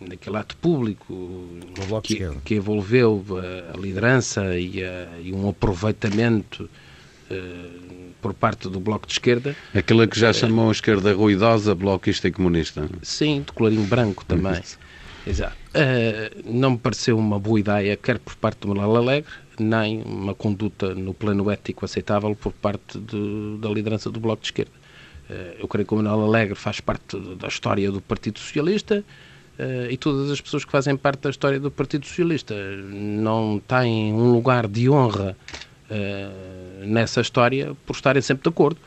S3: naquele ato público que, que, envolveu a, a liderança e, a, e, um aproveitamento por parte do Bloco de Esquerda.
S1: Aquela que já chamou a esquerda ruidosa, bloquista e comunista.
S3: Sim, de colarinho branco também. Exato. Uh, não me pareceu uma boa ideia, quer por parte do Manuel Alegre, nem uma conduta no plano ético aceitável por parte de, da liderança do Bloco de Esquerda. Uh, eu creio que o Manuel Alegre faz parte da história do Partido Socialista uh, e todas as pessoas que fazem parte da história do Partido Socialista não têm um lugar de honra nessa história por estarem sempre de acordo.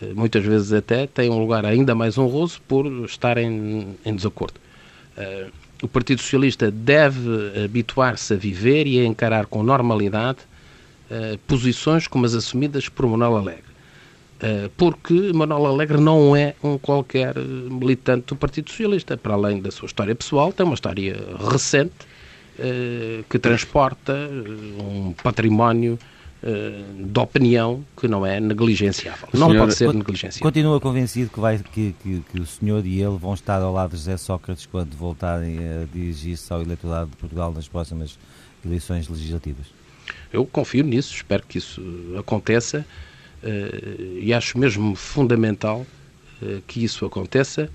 S3: Eh, muitas vezes até têm um lugar ainda mais honroso por estarem em desacordo. Eh, o Partido Socialista deve habituar-se a viver e a encarar com normalidade eh, posições como as assumidas por Manuel Alegre. Porque Manuel Alegre não é um qualquer militante do Partido Socialista. Para além da sua história pessoal, tem uma história recente que transporta um património de opinião que não é negligenciável. não pode ser negligenciável.
S2: Continua convencido que, vai, que, que, que, o senhor e ele vão estar ao lado de José Sócrates quando voltarem a dirigir-se ao eleitorado de Portugal nas próximas eleições legislativas?
S3: Eu confio nisso, espero que isso aconteça uh, e acho mesmo fundamental uh, que isso aconteça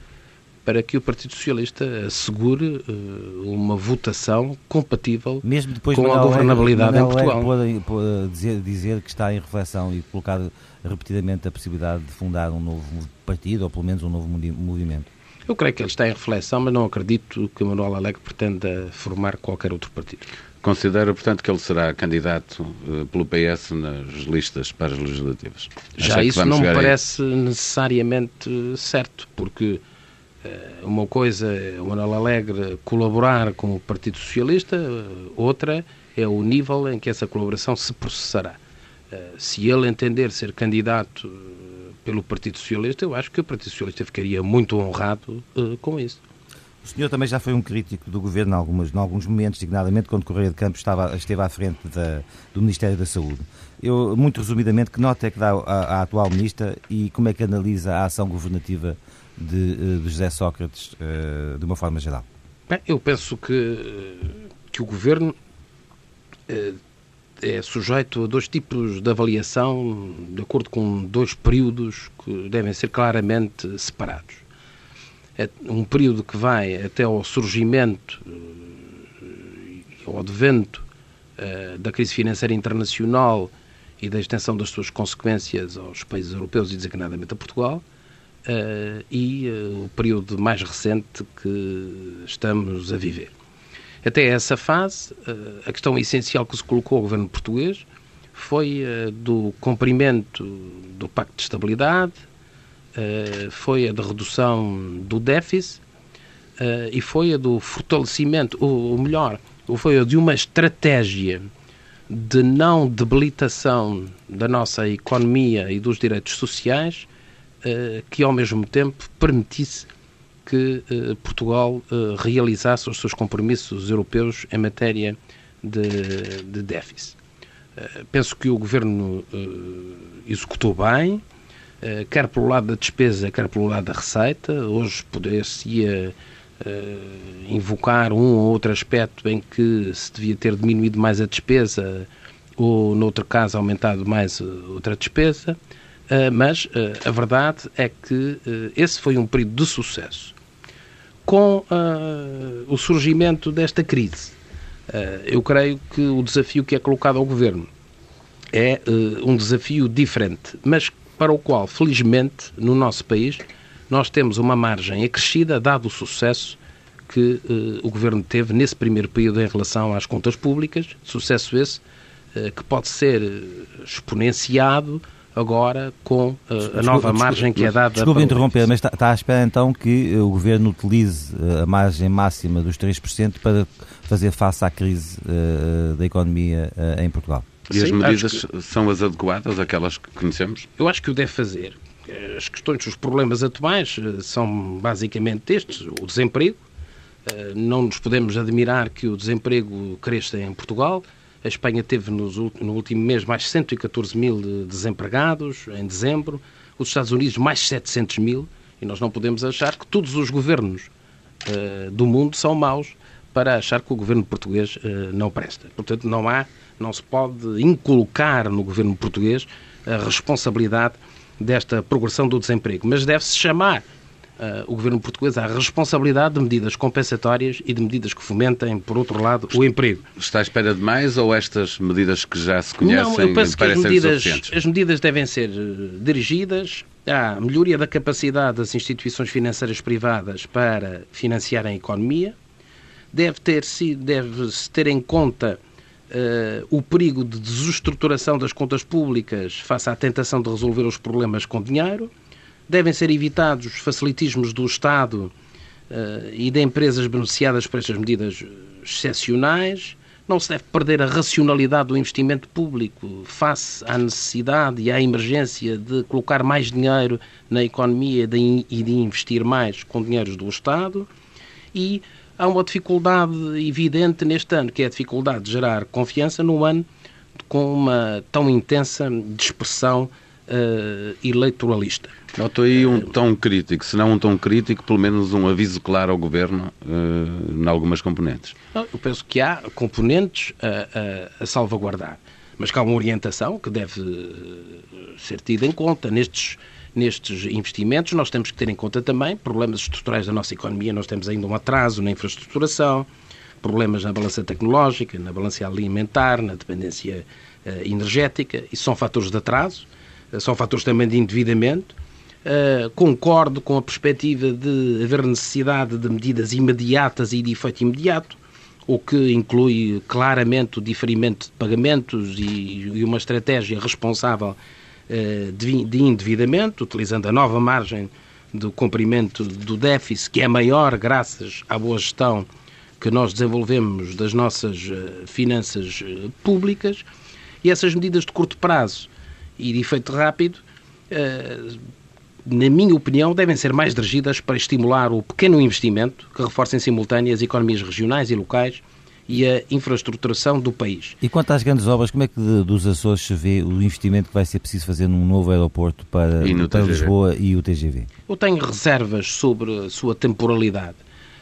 S3: para que o Partido Socialista assegure uh, uma votação compatível
S2: Mesmo depois
S3: com a governabilidade em Portugal.
S2: Pode, pode dizer, dizer, que está em reflexão e colocar repetidamente a possibilidade de fundar um novo partido ou pelo menos um novo movimento.
S3: Eu creio que ele está em reflexão, mas não acredito que Manuel Alegre pretenda formar qualquer outro partido.
S1: Considera, portanto, que ele será candidato uh, pelo PS nas listas para as legislativas?
S3: Já isso não me parece aí? necessariamente certo, porque uma coisa é o Manuel Alegre colaborar com o Partido Socialista, uh, outra é o nível em que essa colaboração se processará. se ele entender ser candidato pelo Partido Socialista, eu acho que o Partido Socialista ficaria muito honrado com isso.
S2: O senhor também já foi um crítico do governo em, algumas, em alguns momentos, dignadamente quando Correia de Campos estava, esteve à frente da, do Ministério da Saúde. Eu, muito resumidamente, que nota é que dá à, atual ministra e como é que analisa a ação governativa de, eh, de José Sócrates uh, de uma forma geral?
S3: Bem, eu penso que, que o governo uh, é sujeito a dois tipos de avaliação, de acordo com dois períodos que devem ser claramente separados é um período que vai até ao surgimento eh, ao advento da crise financeira internacional e da extensão das suas consequências aos países europeus e designadamente a Portugal, uh, e uh, o período mais recente que estamos a viver. Até essa fase, a questão essencial que se colocou ao governo português foi do cumprimento do Pacto de Estabilidade, foi a de redução do déficit uh, e foi a do fortalecimento, ou, ou melhor, foi a de uma estratégia de não debilitação da nossa economia e dos direitos sociais uh, que, ao mesmo tempo, permitisse que Portugal realizasse os seus compromissos europeus em matéria de, de déficit. penso que o governo executou bem, eh, quer pelo lado da despesa, quer pelo lado da receita. Hoje poder-se-ia uh, invocar um ou outro aspecto em que se devia ter diminuído mais a despesa ou, noutro caso, aumentado mais outra despesa. Uh, mas uh, a verdade é que esse foi um período de sucesso. Com o surgimento desta crise, eu creio que o desafio que é colocado ao Governo é um desafio diferente, mas para o qual, felizmente, no nosso país, nós temos uma margem acrescida, dado o sucesso que uh, o Governo teve nesse primeiro período em relação às contas públicas, sucesso esse uh, que pode ser exponenciado agora com uh, a nova margem que é dada...
S2: Desculpe interromper, mas está, está à espera então que o Governo utilize a margem máxima dos 3% para fazer face à crise da economia em Portugal?
S1: E Sim, as medidas que... são as adequadas, aquelas que conhecemos?
S3: Eu acho que o deve fazer. As questões, os problemas atuais eh, são basicamente estes: o desemprego. Eh, não nos podemos admirar que o desemprego cresça em Portugal. A Espanha teve no último mês mais 114 mil desempregados em dezembro. Os Estados Unidos mais 700 mil. E nós não podemos achar que todos os governos uh, do mundo são maus para achar que o governo português uh, não presta. Portanto, não há não se pode inculcar no governo português a responsabilidade desta progressão do desemprego, mas deve-se chamar o governo português à responsabilidade de medidas compensatórias e de medidas que fomentem, por outro lado, o emprego.
S1: Está à espera de mais ou estas medidas que já se conhecem
S3: Não, eu penso que as medidas, as medidas devem ser eh, dirigidas à melhoria da capacidade das instituições financeiras privadas para financiarem a economia, deve ter deve-se ter em conta uh, o perigo de desestruturação das contas públicas face à tentação de resolver os problemas com dinheiro, devem ser evitados os facilitismos do Estado uh, e de empresas beneficiadas por estas medidas excepcionais, não se deve perder a racionalidade do investimento público face à necessidade e à emergência de colocar mais dinheiro na economia e de investir mais com dinheiros do Estado. E há uma dificuldade evidente neste ano, que é a dificuldade de gerar confiança num ano com uma tão intensa dispersão uh, eleitoralista.
S1: Noto aí um tom crítico, se não um tom crítico, pelo menos um aviso claro ao Governo uh, em algumas componentes.
S3: Eu penso que há componentes a, a, a salvaguardar, mas que há uma orientação que deve eh, ser tida em conta nestes nestes investimentos, nós temos que ter em conta também problemas estruturais da nossa economia. Nós temos ainda um atraso na infraestruturação, problemas na balança tecnológica, na balança alimentar, na dependência uh, energética. Isso são fatores de atraso, são fatores também de endividamento. Uh, concordo com a perspectiva de haver necessidade de medidas imediatas e de efeito imediato, o que inclui claramente o diferimento de pagamentos e, e uma estratégia responsável eh, de endividamento, utilizando a nova margem do cumprimento do déficit, que é maior graças à boa gestão que nós desenvolvemos das nossas eh, finanças eh, públicas, e essas medidas de curto prazo e de efeito rápido, na minha opinião, devem ser mais dirigidas para estimular o pequeno investimento que reforça em simultâneo as economias regionais e locais e a infraestruturação do país.
S2: E quanto às grandes obras, como é que de, dos Açores se vê o investimento que vai ser preciso fazer num novo aeroporto para, para Lisboa e o TGV?
S3: Eu tenho reservas sobre a sua temporalidade.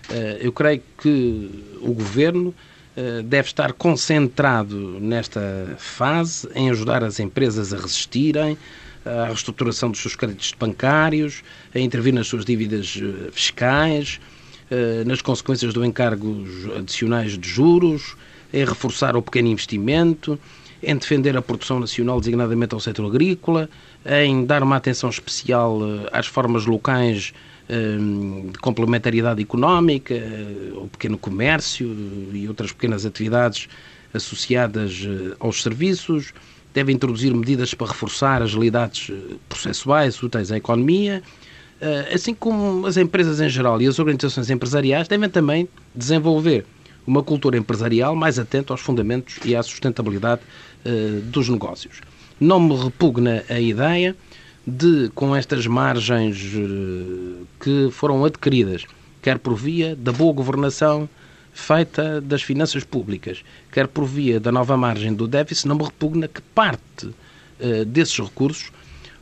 S3: Eh, eu creio que o Governo eh, deve estar concentrado nesta fase em ajudar as empresas a resistirem à reestruturação dos seus créditos bancários, a intervir nas suas dívidas eh, fiscais, eh, nas consequências do encargos adicionais de juros, em reforçar o pequeno investimento, em defender a produção nacional, designadamente ao setor agrícola, em dar uma atenção especial eh, às formas locais eh, de complementariedade económica, ao pequeno comércio e outras pequenas atividades associadas aos serviços, deve introduzir medidas para reforçar as agilidades processuais úteis à economia eh, assim como as empresas em geral e as organizações empresariais devem também desenvolver uma cultura empresarial mais atenta aos fundamentos e à sustentabilidade dos negócios. Não me repugna a ideia de, com estas margens uh, que foram adquiridas, quer por via da boa governação feita das finanças públicas, quer por via da nova margem do déficit, não me repugna que parte uh, desses recursos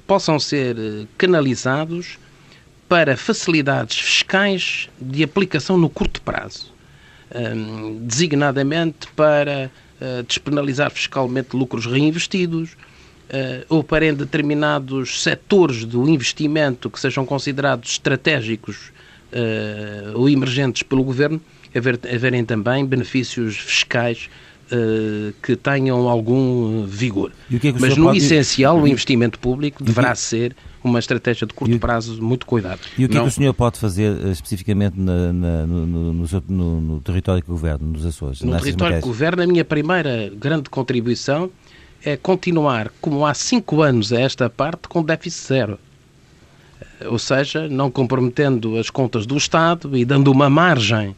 S3: possam ser canalizados para facilidades fiscais de aplicação no curto prazo, um, designadamente para despenalizar fiscalmente lucros reinvestidos ou para em determinados setores do investimento que sejam considerados estratégicos uh, ou emergentes pelo governo, haver, haverem também benefícios fiscais Uh, que tenham algum vigor.
S2: Que é que
S3: Mas no
S2: pode...
S3: essencial, o investimento público deverá ser uma estratégia de curto prazo muito cuidado.
S2: E o que, é que o senhor pode fazer especificamente na, na, no, no, no, no, território que governa, nos Açores?
S3: No território que governa, a minha primeira grande contribuição é continuar, como há cinco anos a esta parte, com déficit zero. Eh, ou seja, não comprometendo as contas do Estado e dando uma margem uh,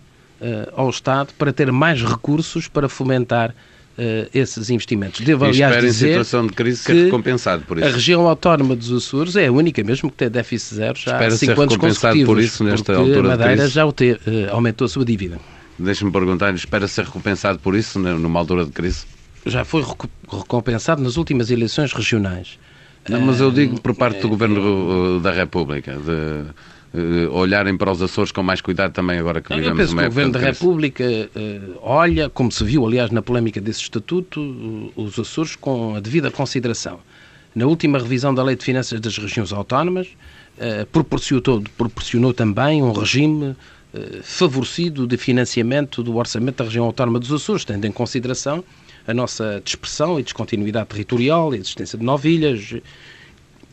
S3: ao Estado para ter mais recursos para fomentar uh, esses investimentos.
S1: Devo, e aliás, dizer em situação de crise ser recompensado por isso.
S3: A região autónoma dos Açores é a única mesmo que tem déficit zero já há 5 anos consecutivos.
S1: por isso nesta altura
S3: Madeira
S1: de
S3: já uh, aumentou a sua dívida.
S1: Deixe-me perguntar, espera ser recompensado por isso numa altura de crise?
S3: Já foi recompensado nas últimas eleições regionais.
S1: Não, mas eu digo por parte do eh, Governo da República, de uh, olharem para os Açores com mais cuidado também agora que vivemos
S3: Eu penso que o Governo da República uh, olha, como se viu aliás na polémica desse estatuto, os Açores com a devida consideração. Na última revisão da Lei de Finanças das Regiões Autónomas, proporcionou, proporcionou também um regime favorecido de financiamento do orçamento da região autónoma dos Açores, tendo em consideração a nossa dispersão e descontinuidade territorial, a existência de novilhas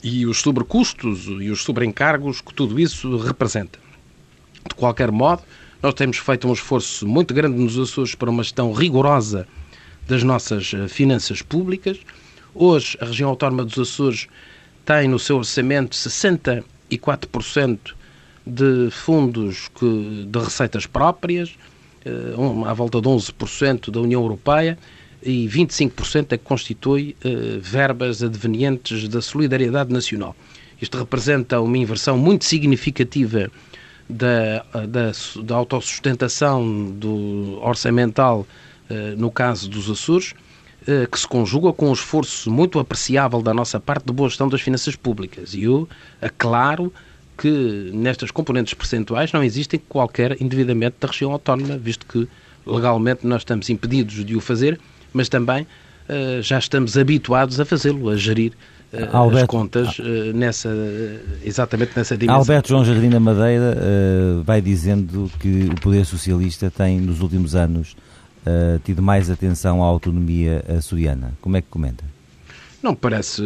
S3: e os sobrecustos e os sobreencargos que tudo isso representa. De qualquer modo, nós temos feito um esforço muito grande nos Açores para uma gestão rigorosa das nossas eh, finanças públicas. Hoje, a região autónoma dos Açores tem no seu orçamento 64% de fundos que, de receitas próprias, eh, à volta de 11% da União Europeia e 25% é que constitui uh, verbas advenientes da solidariedade nacional. Isto representa uma inversão muito significativa da, da, da autossustentação do orçamental, no caso dos Açores, que se conjuga com um esforço muito apreciável da nossa parte de boa gestão das finanças públicas. E eu aclaro que nestas componentes percentuais não existem qualquer endividamento da região autónoma, visto que legalmente nós estamos impedidos de o fazer, mas também uh, já estamos habituados a fazê-lo, a gerir uh, Alberto, as contas uh, nessa, exatamente nessa dimensão.
S2: Alberto João Jardim da Madeira vai dizendo que o Poder Socialista tem, nos últimos anos, tido mais atenção à autonomia açoriana. Como é que comenta?
S3: Não me parece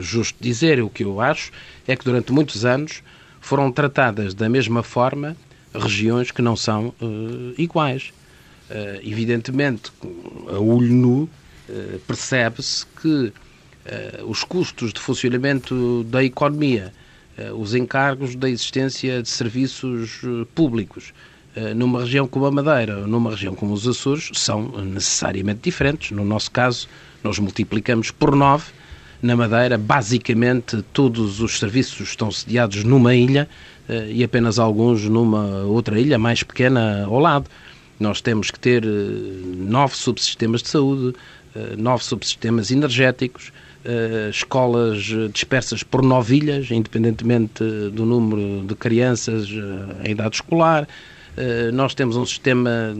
S3: justo dizer. O que eu acho é que durante muitos anos foram tratadas da mesma forma regiões que não são iguais. Uh, evidentemente, a olho nu, uh, percebe-se que uh, os custos de funcionamento da economia, os encargos da existência de serviços públicos, numa região como a Madeira, numa região como os Açores, são necessariamente diferentes. No nosso caso, nós multiplicamos por nove. Na Madeira, basicamente, todos os serviços estão sediados numa ilha e apenas alguns numa outra ilha mais pequena ao lado. Nós temos que ter eh, nove subsistemas de saúde, eh, nove subsistemas energéticos, eh, escolas dispersas por nove ilhas, independentemente do número de crianças em idade escolar. Nós temos um sistema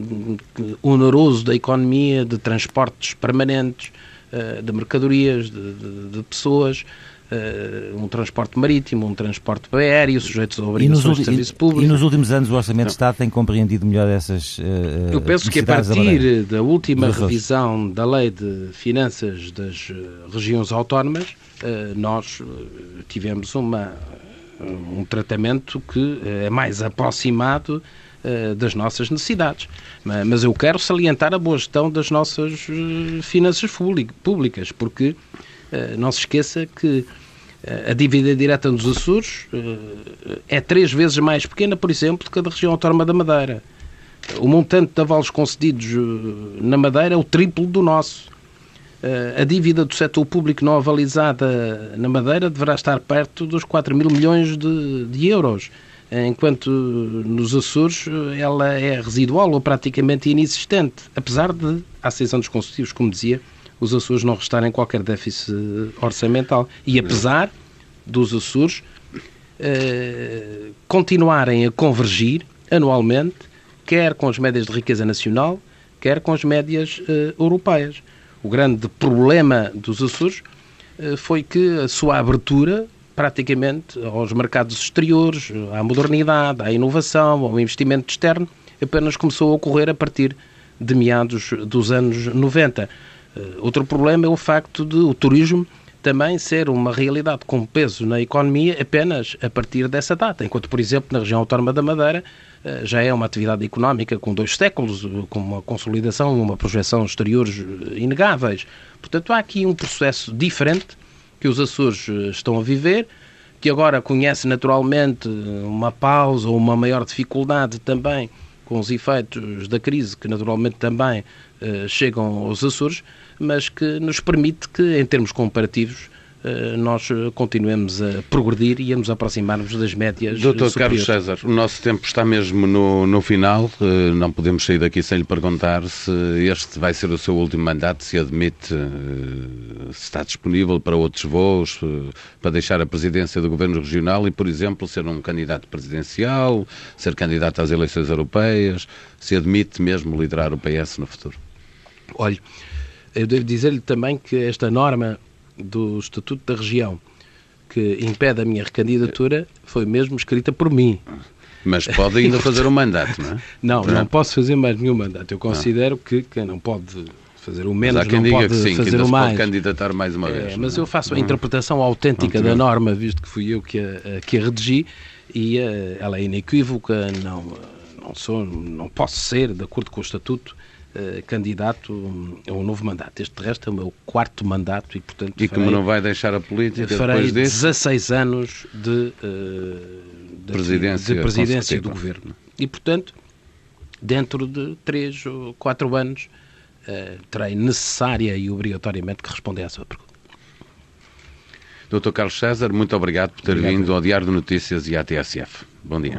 S3: oneroso da economia, de transportes permanentes, de mercadorias, de, de, de pessoas. Uh, um transporte marítimo, um transporte aéreo, sujeitos a obrigações de serviço público.
S2: E nos últimos anos o Orçamento de Estado tem compreendido melhor essas uh,
S3: Eu penso que a partir da, da última revisão da Lei de Finanças das regiões autónomas, uh, nós tivemos uma, um tratamento que é mais aproximado das nossas necessidades. Mas eu quero salientar a boa gestão das nossas finanças públicas, porque não se esqueça que a dívida direta nos Açores é três vezes mais pequena, por exemplo, do que a da região autónoma da Madeira. O montante de avalos concedidos na Madeira é o triplo do nosso. A dívida do setor público não avalizada na Madeira deverá estar perto dos 4 mil milhões de, de euros, enquanto nos Açores ela é residual ou praticamente inexistente, apesar de, há seis anos consecutivos, como dizia, os Açores não restarem qualquer déficit orçamental. E apesar dos Açores uh, continuarem a convergir anualmente, quer com as médias de riqueza nacional, quer com as médias uh, europeias. O grande problema dos Açores uh, foi que a sua abertura praticamente aos mercados exteriores, à modernidade, à inovação, ao investimento externo, apenas começou a ocorrer a partir de meados dos anos 90. Eh, outro problema é o facto de o turismo também ser uma realidade com peso na economia apenas a partir dessa data, enquanto, por exemplo, na região autónoma da Madeira eh, já é uma atividade económica com dois séculos, eh, com uma consolidação, uma projeção exteriores inegáveis. Portanto, há aqui um processo diferente que os Açores estão a viver, que agora conhece naturalmente uma pausa ou uma maior dificuldade também com os efeitos da crise, que naturalmente também chegam aos Açores, mas que nos permite que, em termos comparativos, eh, nós continuemos a progredir e a nos aproximarmos das médias
S1: Doutor Carlos César, o nosso tempo está mesmo no, no final. Eh, não podemos sair daqui sem lhe perguntar se este vai ser o seu último mandato, se admite, eh, se está disponível para outros voos, para deixar a presidência do Governo Regional e, por exemplo, ser um candidato presidencial, ser candidato às eleições europeias, se admite mesmo liderar o PS no futuro.
S3: Olhe, eu devo dizer-lhe também que esta norma do Estatuto da Região que impede a minha recandidatura foi mesmo escrita por mim.
S1: Mas pode ainda fazer um mandato, não é?
S3: Não, não, não posso fazer mais nenhum mandato. Eu considero que quem não pode fazer o menos mas há quem não diga pode que sim, fazer que o mais.
S1: Pode candidatar mais uma vez.
S3: É, mas é? eu faço a interpretação autêntica da norma, visto que fui eu que a, que a redigi e a, eh, ela é inequívoca, não, não, sou, não posso ser, de acordo com o Estatuto, eh, candidato a um novo mandato. Este resto é o meu quarto mandato e, portanto.
S1: E como não vai deixar a política
S3: farei
S1: depois disso?
S3: 16 anos de, uh, de presidência, de presidência do governo. E, portanto, dentro de 3 ou 4 anos, uh, terei necessária e obrigatoriamente que responder à sua pergunta.
S1: Dr. Carlos César, muito obrigado por ter obrigado. vindo ao Diário de Notícias e à TSF. Bom dia.